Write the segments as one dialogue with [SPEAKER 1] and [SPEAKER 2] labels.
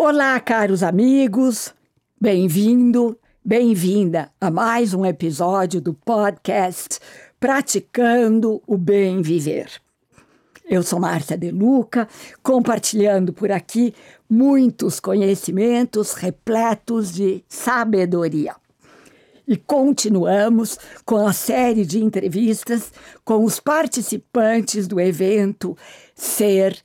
[SPEAKER 1] Olá, caros amigos, bem-vindo, bem-vinda a mais um episódio do podcast Praticando o Bem Viver. Eu sou Márcia De Luca, compartilhando por aqui muitos conhecimentos repletos de sabedoria. E continuamos com a série de entrevistas com os participantes do evento Ser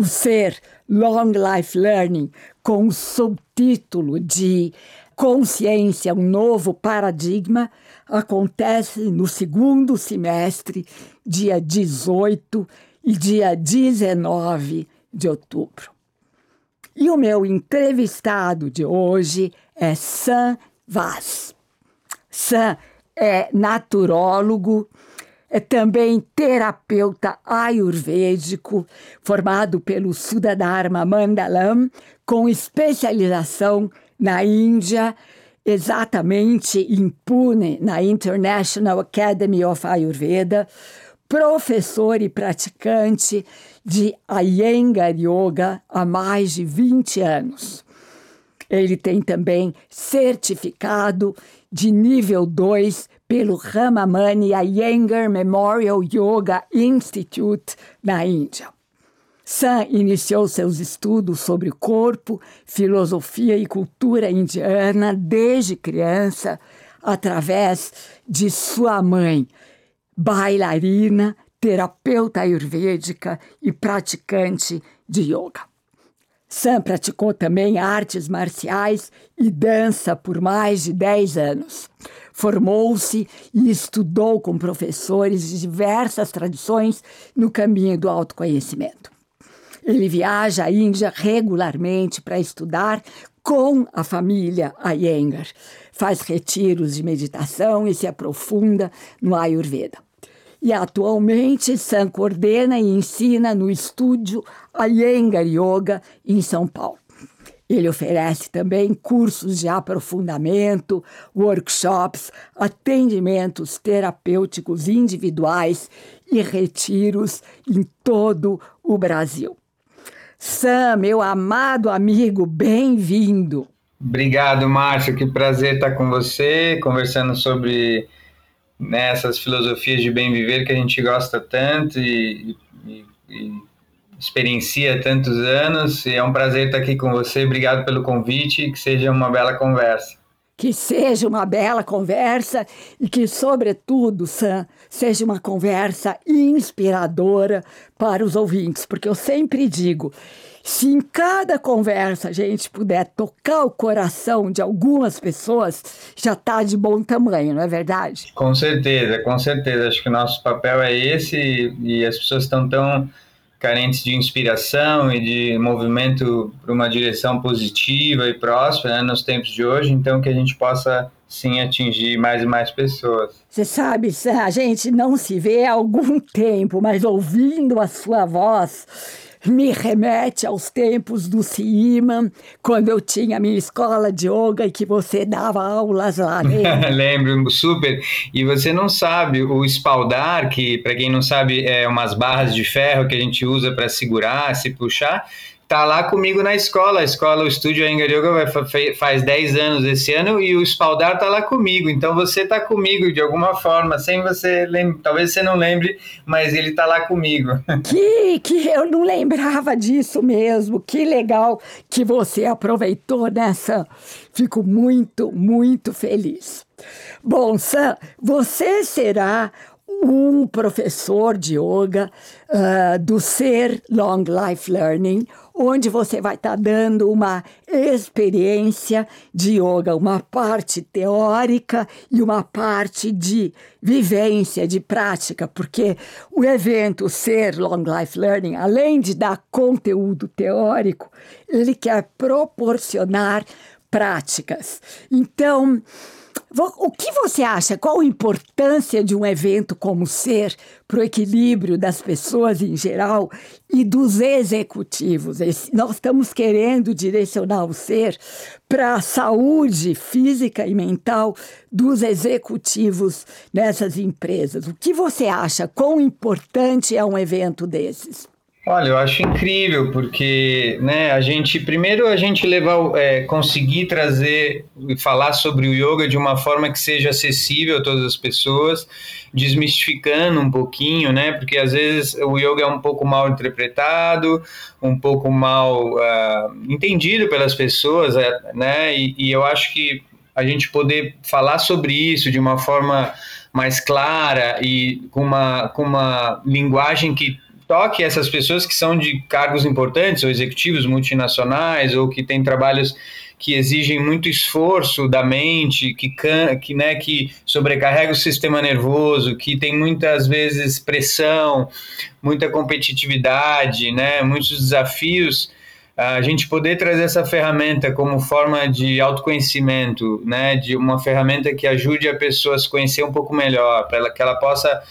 [SPEAKER 1] O ser Long Life Learning, com o subtítulo de Consciência, um novo paradigma, acontece no segundo semestre, dia 18 e dia 19 de outubro. E o meu entrevistado de hoje é Sam Vaz. Sam é naturólogo, também terapeuta ayurvédico, formado pelo Sudadharma Mandalam, com especialização na Índia, exatamente em Pune, na International Academy of Ayurveda, professor e praticante de Iyengar Yoga há mais de 20 anos. Ele tem também certificado de nível 2 pelo Ramamani Iyengar Memorial Yoga Institute na Índia. Sam iniciou seus estudos sobre corpo, filosofia e cultura indiana desde criança, através de sua mãe, bailarina, terapeuta ayurvédica e praticante de yoga. Sam praticou também artes marciais e dança por mais de 10 anos. Formou-se e estudou com professores de diversas tradições no caminho do autoconhecimento. Ele viaja à Índia regularmente para estudar com a família Iyengar. Faz retiros de meditação e se aprofunda no Ayurveda. E atualmente Sam coordena e ensina no estúdio Iyengar Yoga em São Paulo. Ele oferece também cursos de aprofundamento, workshops, atendimentos terapêuticos individuais e retiros em todo o Brasil. Sam, meu amado amigo, bem-vindo.
[SPEAKER 2] Obrigado, Márcio. Que prazer estar com você, conversando sobre né, essas filosofias de bem viver que a gente gosta tanto e, e, e experiencia tantos anos. E é um prazer estar aqui com você. Obrigado pelo convite e que seja uma bela conversa.
[SPEAKER 1] Que seja uma bela conversa e que, sobretudo, Sam, seja uma conversa inspiradora para os ouvintes, porque eu sempre digo se em cada conversa a gente puder tocar o coração de algumas pessoas, já está de bom tamanho, não é verdade?
[SPEAKER 2] Com certeza, com certeza. Acho que o nosso papel é esse e as pessoas estão tão carentes de inspiração e de movimento para uma direção positiva e próspera né, nos tempos de hoje, então que a gente possa sim atingir mais e mais pessoas.
[SPEAKER 1] Você sabe, a gente não se vê há algum tempo, mas ouvindo a sua voz, me remete aos tempos do CIMA, quando eu tinha minha escola de yoga e que você dava aulas lá.
[SPEAKER 2] Lembro, super. E você não sabe, o espaldar, que para quem não sabe é umas barras de ferro que a gente usa para segurar, se puxar, tá lá comigo na escola. A escola, o estúdio Anger Yoga faz 10 anos esse ano e o espaldar tá lá comigo. Então você tá comigo de alguma forma, sem você lembrar. Talvez você não lembre, mas ele tá lá comigo.
[SPEAKER 1] Que, que eu não lembrava disso mesmo. Que legal que você aproveitou nessa. Fico muito, muito feliz. Bom, Sam, você será um professor de yoga uh, do Ser Long Life Learning, onde você vai estar tá dando uma experiência de yoga, uma parte teórica e uma parte de vivência, de prática, porque o evento Ser Long Life Learning, além de dar conteúdo teórico, ele quer proporcionar práticas. Então, o que você acha? Qual a importância de um evento como ser para o equilíbrio das pessoas em geral e dos executivos? Nós estamos querendo direcionar o ser para a saúde física e mental dos executivos nessas empresas. O que você acha? Quão importante é um evento desses?
[SPEAKER 2] Olha, eu acho incrível porque, né, a gente primeiro a gente levar, é, conseguir trazer e falar sobre o yoga de uma forma que seja acessível a todas as pessoas, desmistificando um pouquinho, né, porque às vezes o yoga é um pouco mal interpretado, um pouco mal uh, entendido pelas pessoas, é, né, e, e eu acho que a gente poder falar sobre isso de uma forma mais clara e com uma, com uma linguagem que toque essas pessoas que são de cargos importantes, ou executivos multinacionais, ou que têm trabalhos que exigem muito esforço da mente, que, que, né, que sobrecarrega o sistema nervoso, que tem muitas vezes pressão, muita competitividade, né, muitos desafios, a gente poder trazer essa ferramenta como forma de autoconhecimento, né, de uma ferramenta que ajude a pessoa a se conhecer um pouco melhor, para que ela possa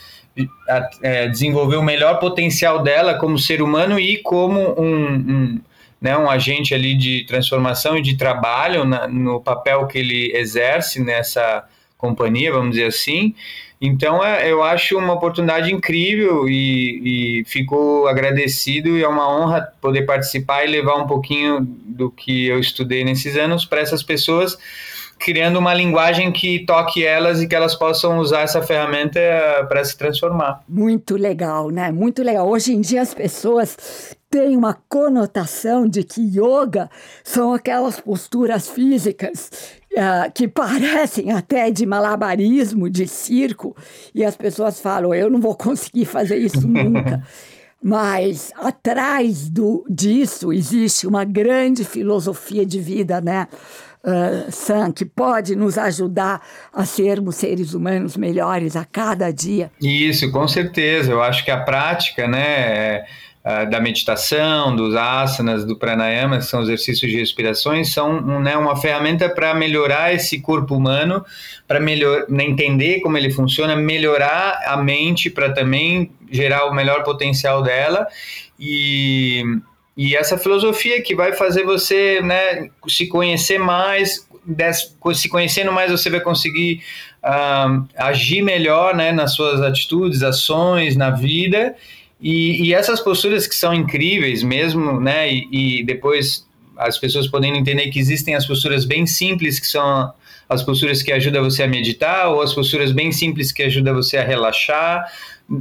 [SPEAKER 2] é, desenvolver o melhor potencial dela como ser humano e como um, um, né, um agente ali de transformação e de trabalho na, no papel que ele exerce nessa companhia, vamos dizer assim. Então, é, eu acho uma oportunidade incrível e, e fico agradecido e é uma honra poder participar e levar um pouquinho do que eu estudei nesses anos para essas pessoas criando uma linguagem que toque elas e que elas possam usar essa ferramenta para se transformar.
[SPEAKER 1] Muito legal, né? Muito legal. Hoje em dia as pessoas têm uma conotação de que yoga são aquelas posturas físicas uh, que parecem até de malabarismo, de circo, e as pessoas falam: eu não vou conseguir fazer isso nunca. Mas atrás do, disso existe uma grande filosofia de vida, né? Uh, Sam, que pode nos ajudar a sermos seres humanos melhores a cada dia.
[SPEAKER 2] Isso, com certeza. Eu acho que a prática, né? da meditação, dos asanas, do pranayama, que são exercícios de respirações, são né, uma ferramenta para melhorar esse corpo humano, para melhor, né, entender como ele funciona, melhorar a mente para também gerar o melhor potencial dela e, e essa filosofia que vai fazer você né, se conhecer mais, se conhecendo mais, você vai conseguir uh, agir melhor né, nas suas atitudes, ações, na vida. E, e essas posturas que são incríveis mesmo, né? E, e depois as pessoas podendo entender que existem as posturas bem simples, que são as posturas que ajudam você a meditar, ou as posturas bem simples que ajudam você a relaxar,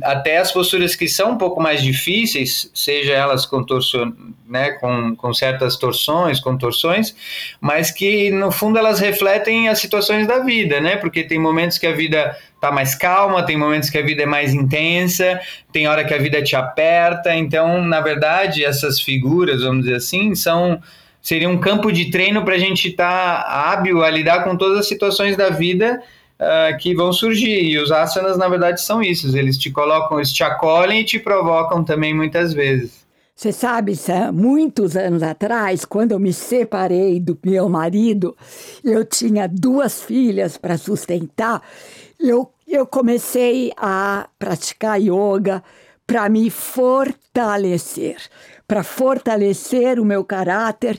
[SPEAKER 2] até as posturas que são um pouco mais difíceis, seja elas com, torso, né, com, com certas torções, contorções, mas que no fundo elas refletem as situações da vida, né? Porque tem momentos que a vida tá mais calma, tem momentos que a vida é mais intensa, tem hora que a vida te aperta. Então, na verdade, essas figuras, vamos dizer assim, são seria um campo de treino para a gente estar tá hábil a lidar com todas as situações da vida uh, que vão surgir. E os asanas, na verdade, são isso. Eles te colocam, eles te acolhem e te provocam também muitas vezes.
[SPEAKER 1] Você sabe, Sam, muitos anos atrás, quando eu me separei do meu marido, eu tinha duas filhas para sustentar, eu, eu comecei a praticar yoga para me fortalecer, para fortalecer o meu caráter,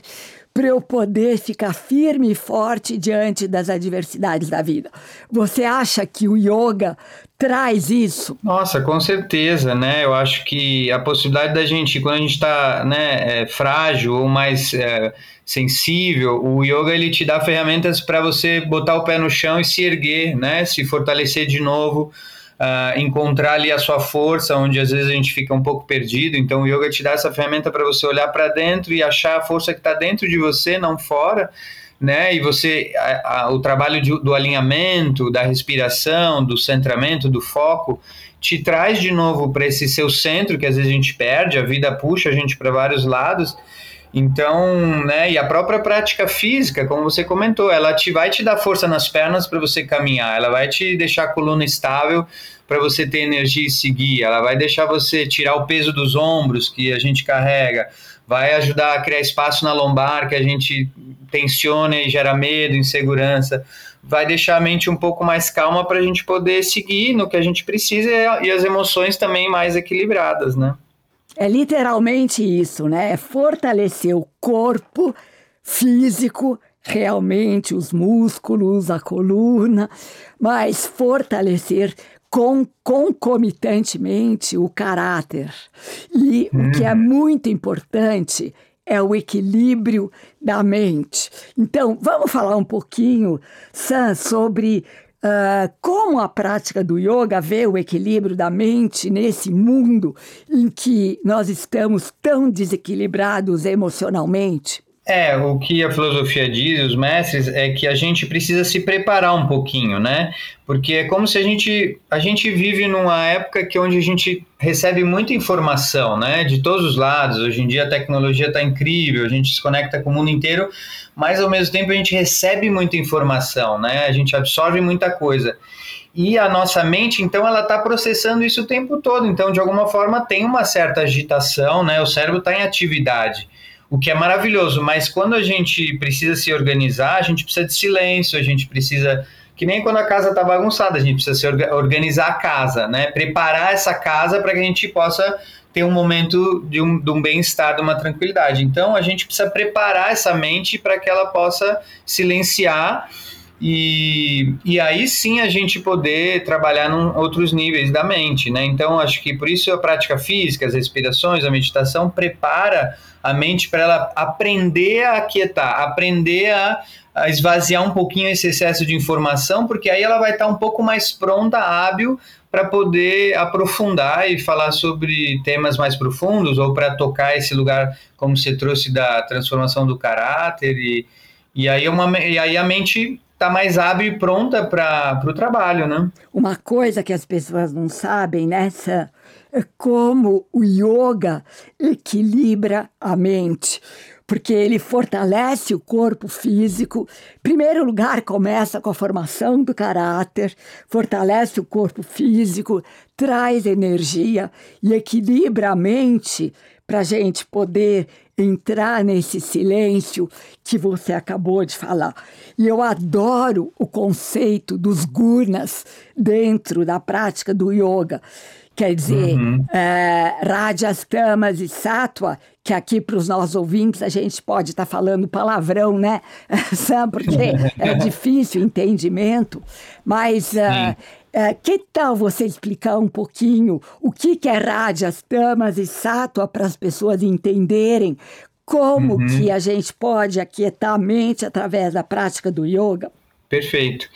[SPEAKER 1] para eu poder ficar firme e forte diante das adversidades da vida. Você acha que o yoga traz isso?
[SPEAKER 2] Nossa, com certeza, né? Eu acho que a possibilidade da gente, quando a gente está né, é, frágil ou mais é, sensível, o yoga ele te dá ferramentas para você botar o pé no chão e se erguer, né? Se fortalecer de novo uh, encontrar ali a sua força, onde às vezes a gente fica um pouco perdido. Então, o yoga te dá essa ferramenta para você olhar para dentro e achar a força que está dentro de você, não fora. Né? E você, a, a, o trabalho de, do alinhamento, da respiração, do centramento, do foco, te traz de novo para esse seu centro que às vezes a gente perde, a vida puxa a gente para vários lados então, né, e a própria prática física, como você comentou, ela te vai te dar força nas pernas para você caminhar, ela vai te deixar a coluna estável para você ter energia e seguir, ela vai deixar você tirar o peso dos ombros que a gente carrega, vai ajudar a criar espaço na lombar que a gente tensiona e gera medo, insegurança, vai deixar a mente um pouco mais calma para a gente poder seguir no que a gente precisa e as emoções também mais equilibradas, né?
[SPEAKER 1] É literalmente isso, né? É fortalecer o corpo físico, realmente os músculos, a coluna, mas fortalecer com, concomitantemente o caráter. E hum. o que é uhum. muito importante é o equilíbrio da mente. Então, vamos falar um pouquinho, Sam, sobre uh, como a prática do yoga vê o equilíbrio da mente nesse mundo em que nós estamos tão desequilibrados emocionalmente.
[SPEAKER 2] É, o que a filosofia diz, os mestres, é que a gente precisa se preparar um pouquinho, né? Porque é como se a gente, a gente vive numa época que onde a gente recebe muita informação, né? De todos os lados. Hoje em dia a tecnologia está incrível, a gente se conecta com o mundo inteiro, mas ao mesmo tempo a gente recebe muita informação, né? A gente absorve muita coisa. E a nossa mente, então, ela está processando isso o tempo todo. Então, de alguma forma, tem uma certa agitação, né? O cérebro está em atividade o que é maravilhoso, mas quando a gente precisa se organizar, a gente precisa de silêncio, a gente precisa que nem quando a casa está bagunçada, a gente precisa se organizar a casa, né? Preparar essa casa para que a gente possa ter um momento de um, um bem-estar, de uma tranquilidade. Então a gente precisa preparar essa mente para que ela possa silenciar e, e aí sim a gente poder trabalhar em outros níveis da mente, né? Então acho que por isso a prática física, as respirações, a meditação prepara a mente para ela aprender a aquietar, aprender a, a, esvaziar um pouquinho esse excesso de informação, porque aí ela vai estar um pouco mais pronta, hábil para poder aprofundar e falar sobre temas mais profundos ou para tocar esse lugar, como você trouxe da transformação do caráter e, e aí é uma e aí a mente está mais hábil e pronta para o trabalho, né?
[SPEAKER 1] Uma coisa que as pessoas não sabem nessa é como o yoga equilibra a mente, porque ele fortalece o corpo físico. Em primeiro lugar, começa com a formação do caráter, fortalece o corpo físico, traz energia e equilibra a mente para a gente poder entrar nesse silêncio que você acabou de falar. E eu adoro o conceito dos gunas dentro da prática do yoga. Quer dizer, uhum. é, Rajas, Tamas e Sattva, que aqui para os nossos ouvintes a gente pode estar tá falando palavrão, né? Porque é difícil o entendimento, mas uh, uh, que tal você explicar um pouquinho o que, que é Rajas, Tamas e Sattva para as pessoas entenderem como uhum. que a gente pode aquietar a mente através da prática do yoga?
[SPEAKER 2] Perfeito.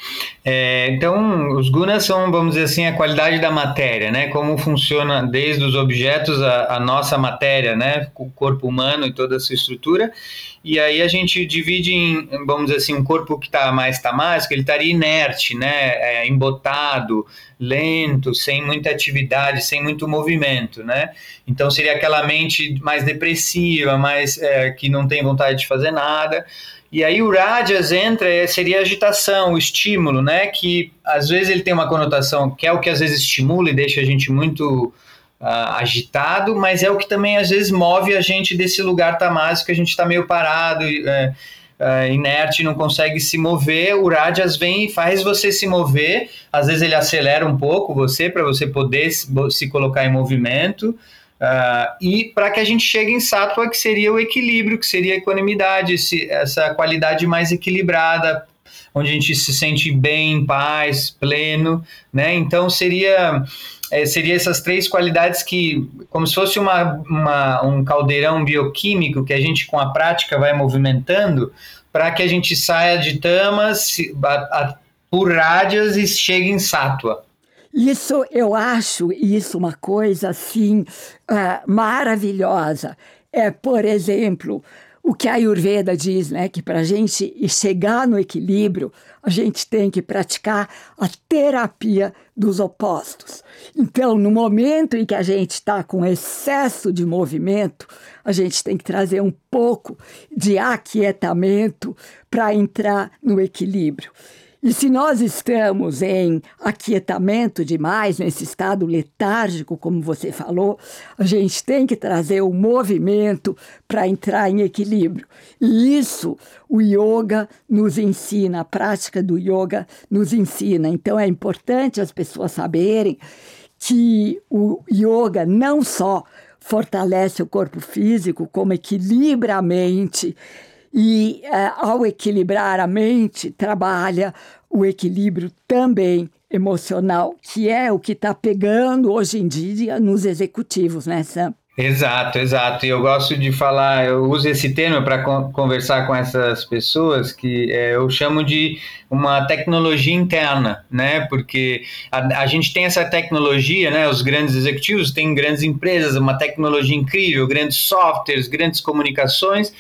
[SPEAKER 2] É, então, os gunas são, vamos dizer assim, a qualidade da matéria, né? Como funciona desde os objetos a, a nossa matéria, né? O corpo humano e toda a sua estrutura. E aí a gente divide em, vamos dizer assim, um corpo que está mais tamásico, ele estaria inerte, né? É, embotado, lento, sem muita atividade, sem muito movimento, né? Então seria aquela mente mais depressiva, mais é, que não tem vontade de fazer nada. E aí o Rajas entra, é, seria a agitação, o estímulo, né? Que às vezes ele tem uma conotação que é o que às vezes estimula e deixa a gente muito uh, agitado, mas é o que também às vezes move a gente desse lugar tamásico que a gente está meio parado, uh, uh, inerte, não consegue se mover. O Rajas vem e faz você se mover. Às vezes ele acelera um pouco você para você poder se, se colocar em movimento. Uh, e para que a gente chegue em Sattva, que seria o equilíbrio, que seria a equanimidade, esse, essa qualidade mais equilibrada, onde a gente se sente bem, em paz, pleno, né? Então seria é, seria essas três qualidades que, como se fosse uma, uma, um caldeirão bioquímico que a gente com a prática vai movimentando para que a gente saia de tamas a, a, por rádias e chegue em Sattva.
[SPEAKER 1] Isso eu acho isso uma coisa assim uh, maravilhosa. É, por exemplo, o que a Ayurveda diz, né, que para a gente chegar no equilíbrio, a gente tem que praticar a terapia dos opostos. Então, no momento em que a gente está com excesso de movimento, a gente tem que trazer um pouco de aquietamento para entrar no equilíbrio. E se nós estamos em aquietamento demais, nesse estado letárgico, como você falou, a gente tem que trazer o movimento para entrar em equilíbrio. E isso o yoga nos ensina, a prática do yoga nos ensina. Então é importante as pessoas saberem que o yoga não só fortalece o corpo físico, como equilibra a mente e, uh, ao equilibrar a mente, trabalha o equilíbrio também emocional, que é o que está pegando hoje em dia nos executivos, né, Sam?
[SPEAKER 2] Exato, exato. E eu gosto de falar, eu uso esse termo para con conversar com essas pessoas que é, eu chamo de uma tecnologia interna, né? Porque a, a, gente tem essa tecnologia, né? Os grandes executivos têm grandes empresas, uma tecnologia incrível, grandes softwares, grandes comunicações,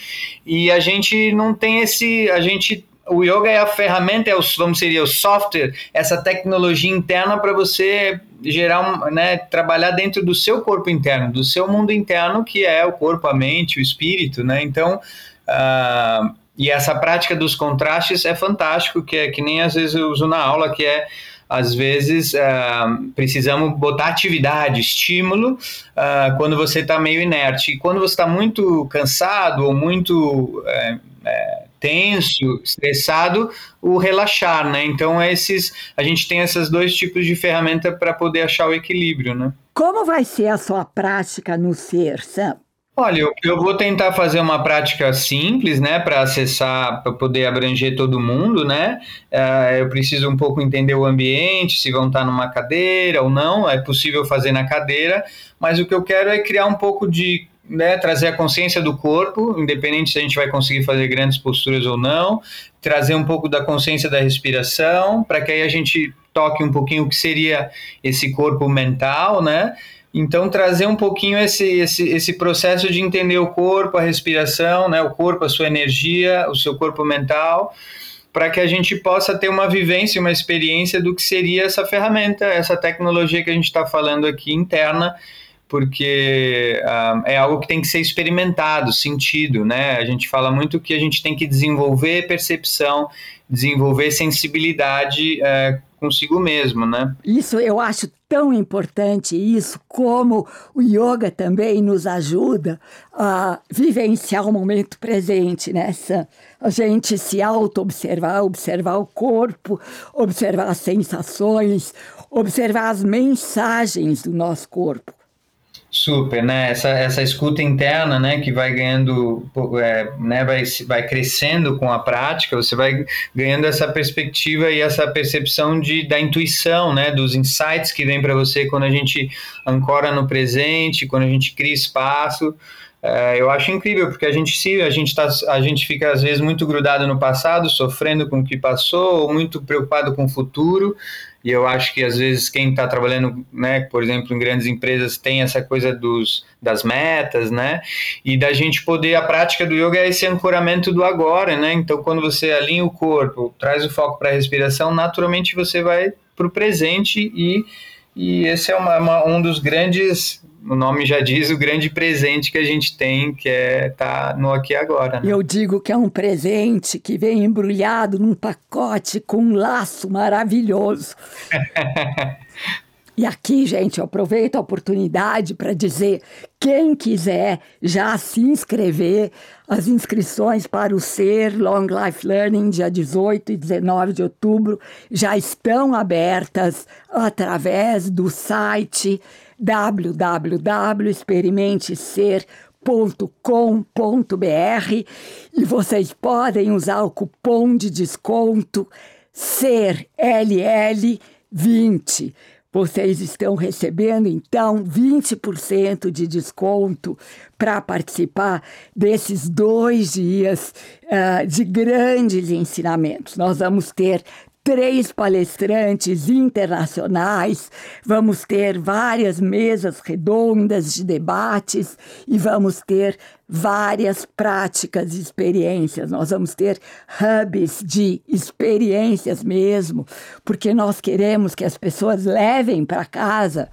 [SPEAKER 2] e a gente não tem esse, a gente o yoga é a ferramenta, é o, vamos dizer, o software, essa tecnologia interna para você gerar, né, trabalhar dentro do seu corpo interno, do seu mundo interno, que é o corpo, a mente, o espírito, né? Então, uh, e essa prática dos contrastes é fantástico, que é que nem às vezes eu uso na aula, que é às vezes uh, precisamos botar atividade, estímulo, uh, quando você está meio inerte. E quando você está muito cansado ou muito é, é, tenso, estressado, o relaxar, né? Então esses, a gente tem esses dois tipos de ferramenta para poder achar o equilíbrio, né?
[SPEAKER 1] Como vai ser a sua prática no ser, Sam?
[SPEAKER 2] Olha, eu, eu vou tentar fazer uma prática simples, né, para acessar, para poder abranger todo mundo, né? Uh, eu preciso um pouco entender o ambiente, se vão estar numa cadeira ou não. É possível fazer na cadeira, mas o que eu quero é criar um pouco de né, trazer a consciência do corpo, independente se a gente vai conseguir fazer grandes posturas ou não, trazer um pouco da consciência da respiração, para que aí a gente toque um pouquinho o que seria esse corpo mental, né? Então, trazer um pouquinho esse, esse, esse processo de entender o corpo, a respiração, né? o corpo, a sua energia, o seu corpo mental, para que a gente possa ter uma vivência, uma experiência do que seria essa ferramenta, essa tecnologia que a gente está falando aqui interna, porque uh, é algo que tem que ser experimentado, sentido, né? A gente fala muito que a gente tem que desenvolver percepção, desenvolver sensibilidade uh, consigo mesmo, né?
[SPEAKER 1] Isso eu acho tão importante isso, como o yoga também nos ajuda a vivenciar o momento presente, né? A gente se auto-observar, observar o corpo, observar as sensações, observar as mensagens do nosso corpo.
[SPEAKER 2] Super, né? Essa, essa escuta interna, né, que vai ganhando, é, né, vai, vai crescendo com a prática, você vai ganhando essa perspectiva e essa percepção de, da intuição, né, dos insights que vem para você quando a gente ancora no presente, quando a gente cria espaço. É, eu acho incrível, porque a gente se a gente, tá, a gente fica às vezes muito grudado no passado, sofrendo com o que passou, ou muito preocupado com o futuro, e eu acho que às vezes quem está trabalhando, né, por exemplo, em grandes empresas tem essa coisa dos, das metas, né, e da gente poder, a prática do yoga é esse ancoramento do agora, né, então quando você alinha o corpo, traz o foco para a respiração, naturalmente você vai para o presente e, e esse é uma, uma, um dos grandes o nome já diz o grande presente que a gente tem, que é estar tá no aqui agora.
[SPEAKER 1] Né? Eu digo que é um presente que vem embrulhado num pacote com um laço maravilhoso. E aqui, gente, eu aproveito a oportunidade para dizer: quem quiser já se inscrever, as inscrições para o SER Long Life Learning, dia 18 e 19 de outubro, já estão abertas através do site www.experimentecer.com.br e vocês podem usar o cupom de desconto SERLL20. Vocês estão recebendo então 20% de desconto para participar desses dois dias uh, de grandes ensinamentos. Nós vamos ter três palestrantes internacionais, vamos ter várias mesas redondas de debates e vamos ter várias práticas e experiências. Nós vamos ter hubs de experiências mesmo, porque nós queremos que as pessoas levem para casa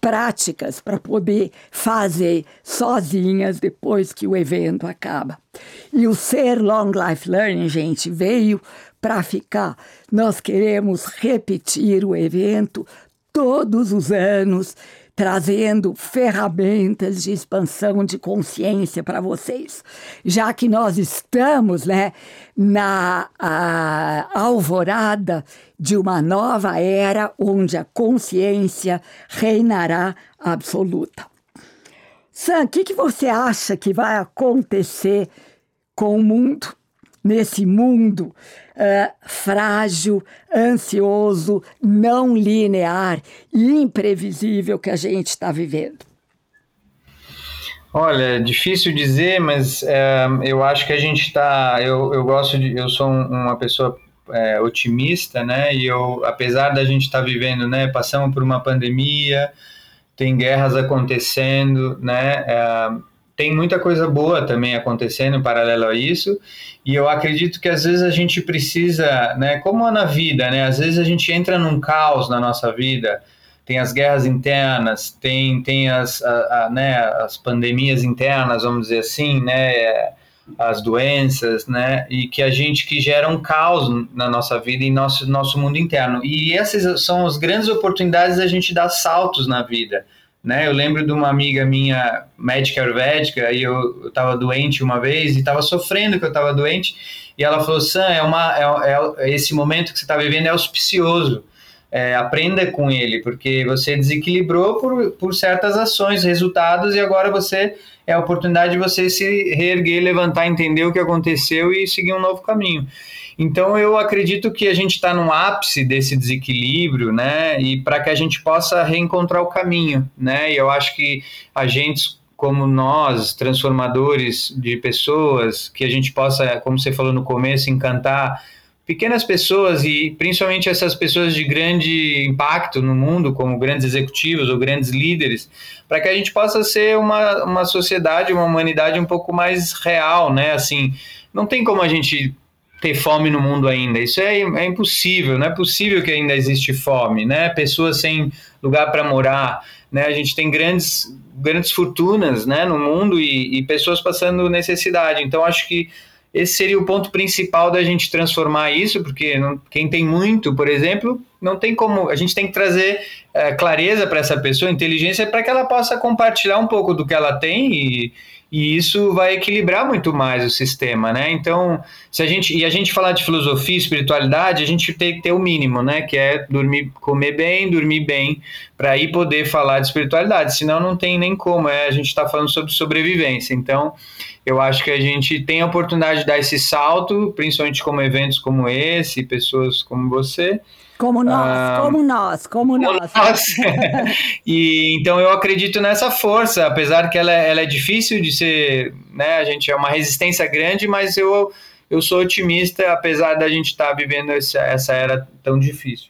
[SPEAKER 1] práticas para poder fazer sozinhas depois que o evento acaba. E o Ser Long Life Learning, gente, veio para ficar. Nós queremos repetir o evento todos os anos trazendo ferramentas de expansão de consciência para vocês, já que nós estamos né, na alvorada de uma nova era onde a consciência reinará absoluta. Sam, o que, que você acha que vai acontecer com o mundo, nesse mundo uh, frágil, ansioso, não linear e imprevisível que a gente está vivendo?
[SPEAKER 2] Olha, difícil dizer, mas é, eu acho que a gente está. Eu, eu gosto de. Eu sou uma pessoa é, otimista, né? E eu, apesar da gente estar tá vivendo, né? Passamos por uma pandemia, tem guerras acontecendo, né? É, tem muita coisa boa também acontecendo em paralelo a isso, e eu acredito que às vezes a gente precisa, né, como na vida, né, às vezes a gente entra num caos na nossa vida, tem as guerras internas, tem, tem as, a, a, né, as pandemias internas, vamos dizer assim, né, as doenças, né, e que a gente que gera um caos na nossa vida e nosso nosso mundo interno. E essas são as grandes oportunidades da gente dar saltos na vida né? Eu lembro de uma amiga minha, médica ayurvédica, e eu estava doente uma vez e estava sofrendo que eu estava doente, e ela falou: Sam, é uma, é, é esse momento que você está vivendo é auspicioso. É, aprenda com ele, porque você desequilibrou por, por certas ações, resultados, e agora você é a oportunidade de você se reerguer, levantar, entender o que aconteceu e seguir um novo caminho. Então eu acredito que a gente está no ápice desse desequilíbrio, né? E para que a gente possa reencontrar o caminho, né? E eu acho que agentes como nós, transformadores de pessoas, que a gente possa, como você falou no começo, encantar pequenas pessoas e principalmente essas pessoas de grande impacto no mundo, como grandes executivos ou grandes líderes, para que a gente possa ser uma, uma sociedade, uma humanidade um pouco mais real, né? Assim, não tem como a gente ter fome no mundo ainda. Isso é, é impossível, não é possível que ainda existe fome, né? Pessoas sem lugar para morar, né? A gente tem grandes grandes fortunas, né, no mundo e, e pessoas passando necessidade. Então acho que esse seria o ponto principal da gente transformar isso, porque não, quem tem muito, por exemplo, não tem como. A gente tem que trazer é, clareza para essa pessoa, inteligência, para que ela possa compartilhar um pouco do que ela tem e, e isso vai equilibrar muito mais o sistema, né? Então, se a gente e a gente falar de filosofia, espiritualidade, a gente tem que ter o mínimo, né? Que é dormir, comer bem, dormir bem, para aí poder falar de espiritualidade. Senão, não tem nem como. É a gente está falando sobre sobrevivência. Então, eu acho que a gente tem a oportunidade de dar esse salto, principalmente como eventos como esse, pessoas como você.
[SPEAKER 1] Como nós, ah, como nós, como, como nós. nós.
[SPEAKER 2] e então eu acredito nessa força, apesar que ela, é, ela é difícil de ser, né? A gente é uma resistência grande, mas eu, eu sou otimista, apesar da gente estar tá vivendo essa, essa era tão difícil.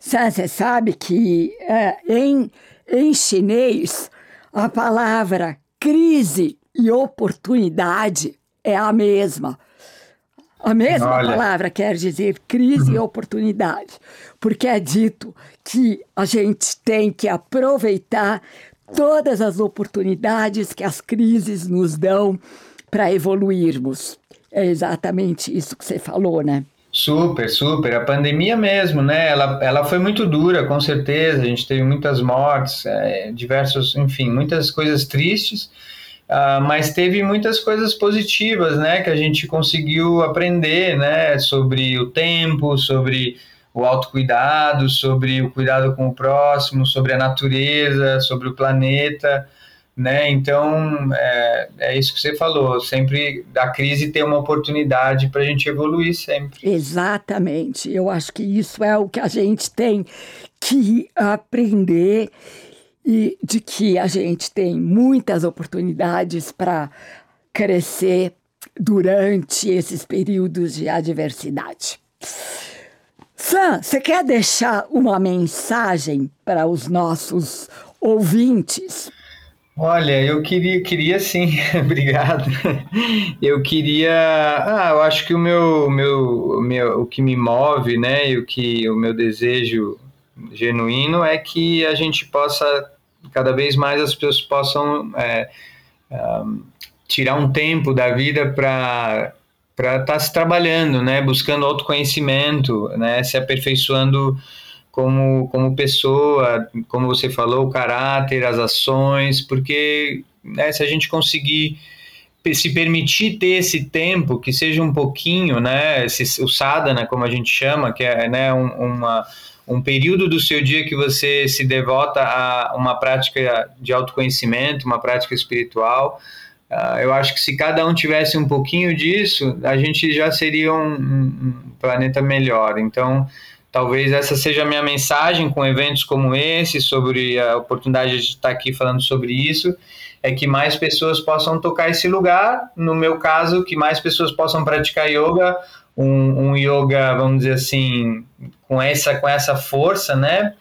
[SPEAKER 1] Você sabe que é, em, em chinês a palavra crise e oportunidade é a mesma. A mesma Olha. palavra quer dizer crise uhum. e oportunidade, porque é dito que a gente tem que aproveitar todas as oportunidades que as crises nos dão para evoluirmos. É exatamente isso que você falou, né?
[SPEAKER 2] Super, super. A pandemia mesmo, né? Ela, ela foi muito dura, com certeza. A gente teve muitas mortes, é, diversos, enfim, muitas coisas tristes Uh, mas teve muitas coisas positivas, né, que a gente conseguiu aprender, né, sobre o tempo, sobre o autocuidado, sobre o cuidado com o próximo, sobre a natureza, sobre o planeta, né, então é, é isso que você falou, sempre a crise tem uma oportunidade para a gente evoluir sempre.
[SPEAKER 1] Exatamente, eu acho que isso é o que a gente tem que aprender e de que a gente tem muitas oportunidades para crescer durante esses períodos de adversidade. Sam, você quer deixar uma mensagem para os nossos ouvintes?
[SPEAKER 2] Olha, eu queria, queria sim, obrigado. Eu queria, ah, eu acho que o meu, meu, meu, o que me move, né, e o que o meu desejo genuíno é que a gente possa cada vez mais as pessoas possam é, um, tirar um tempo da vida para para estar tá se trabalhando, né, buscando autoconhecimento, né, se aperfeiçoando como, como pessoa, como você falou, o caráter, as ações, porque né, se a gente conseguir se permitir ter esse tempo, que seja um pouquinho, né, esse, o sadhana, como a gente chama, que é né, um, uma, um período do seu dia que você se devota a uma prática de autoconhecimento, uma prática espiritual, uh, eu acho que se cada um tivesse um pouquinho disso, a gente já seria um, um planeta melhor. Então, talvez essa seja a minha mensagem com eventos como esse, sobre a oportunidade de estar aqui falando sobre isso, é que mais pessoas possam tocar esse lugar. No meu caso, que mais pessoas possam praticar yoga, um, um yoga, vamos dizer assim, com essa, com essa força, né?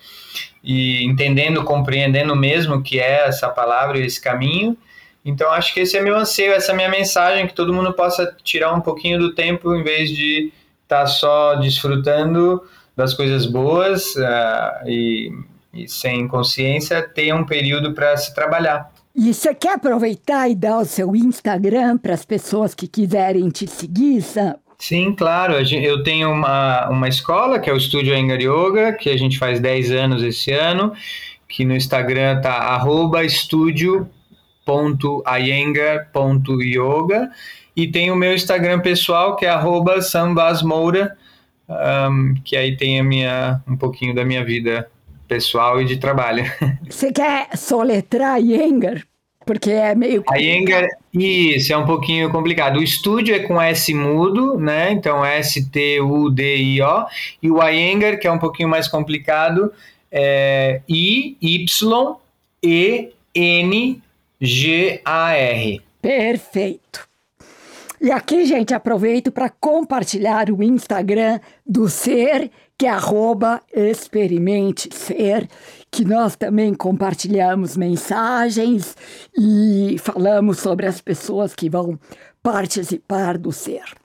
[SPEAKER 2] E entendendo, compreendendo mesmo que é essa palavra e esse caminho. Então, acho que esse é meu anseio, essa é minha mensagem, que todo mundo possa tirar um pouquinho do tempo, em vez de estar tá só desfrutando das coisas boas uh, e, e sem consciência, ter um período para se trabalhar.
[SPEAKER 1] E você quer aproveitar e dar o seu Instagram para as pessoas que quiserem te seguir, Sam?
[SPEAKER 2] Sim, claro. Eu tenho uma, uma escola, que é o Estúdio Engar Yoga, que a gente faz 10 anos esse ano, que no Instagram tá arroba e tem o meu Instagram pessoal, que é arroba sambasmoura, um, que aí tem a minha, um pouquinho da minha vida pessoal e de trabalho.
[SPEAKER 1] Você quer soletrar Iyengar? Porque é meio
[SPEAKER 2] complicado. A Iyengar, isso, é um pouquinho complicado. O estúdio é com S mudo, né? Então S-T-U-D-I-O. E o Iyengar, que é um pouquinho mais complicado, é I-Y-E-N-G-A-R.
[SPEAKER 1] Perfeito. E aqui, gente, aproveito para compartilhar o Instagram do Ser que é arroba experimente ser, que nós também compartilhamos mensagens e falamos sobre as pessoas que vão participar do ser.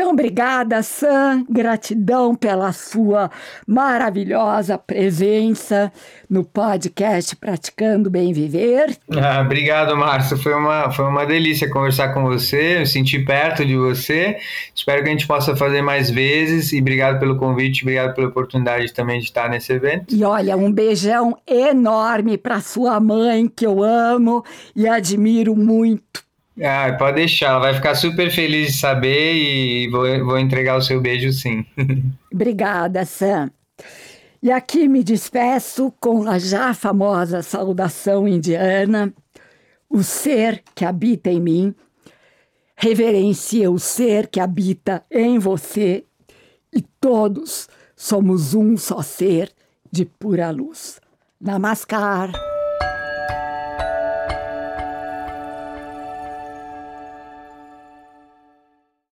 [SPEAKER 1] Então, obrigada, Sam. Gratidão pela sua maravilhosa presença no podcast Praticando Bem Viver.
[SPEAKER 2] Ah, obrigado, Márcio. Foi uma, foi uma delícia conversar com você, me senti perto de você. Espero que a gente possa fazer mais vezes. E obrigado pelo convite, obrigado pela oportunidade também de estar nesse evento.
[SPEAKER 1] E olha, um beijão enorme para sua mãe, que eu amo e admiro muito.
[SPEAKER 2] Ah, pode deixar, ela vai ficar super feliz de saber e vou, vou entregar o seu beijo sim.
[SPEAKER 1] Obrigada, Sam. E aqui me despeço com a já famosa saudação indiana: o ser que habita em mim reverencia o ser que habita em você e todos somos um só ser de pura luz. Namaskar.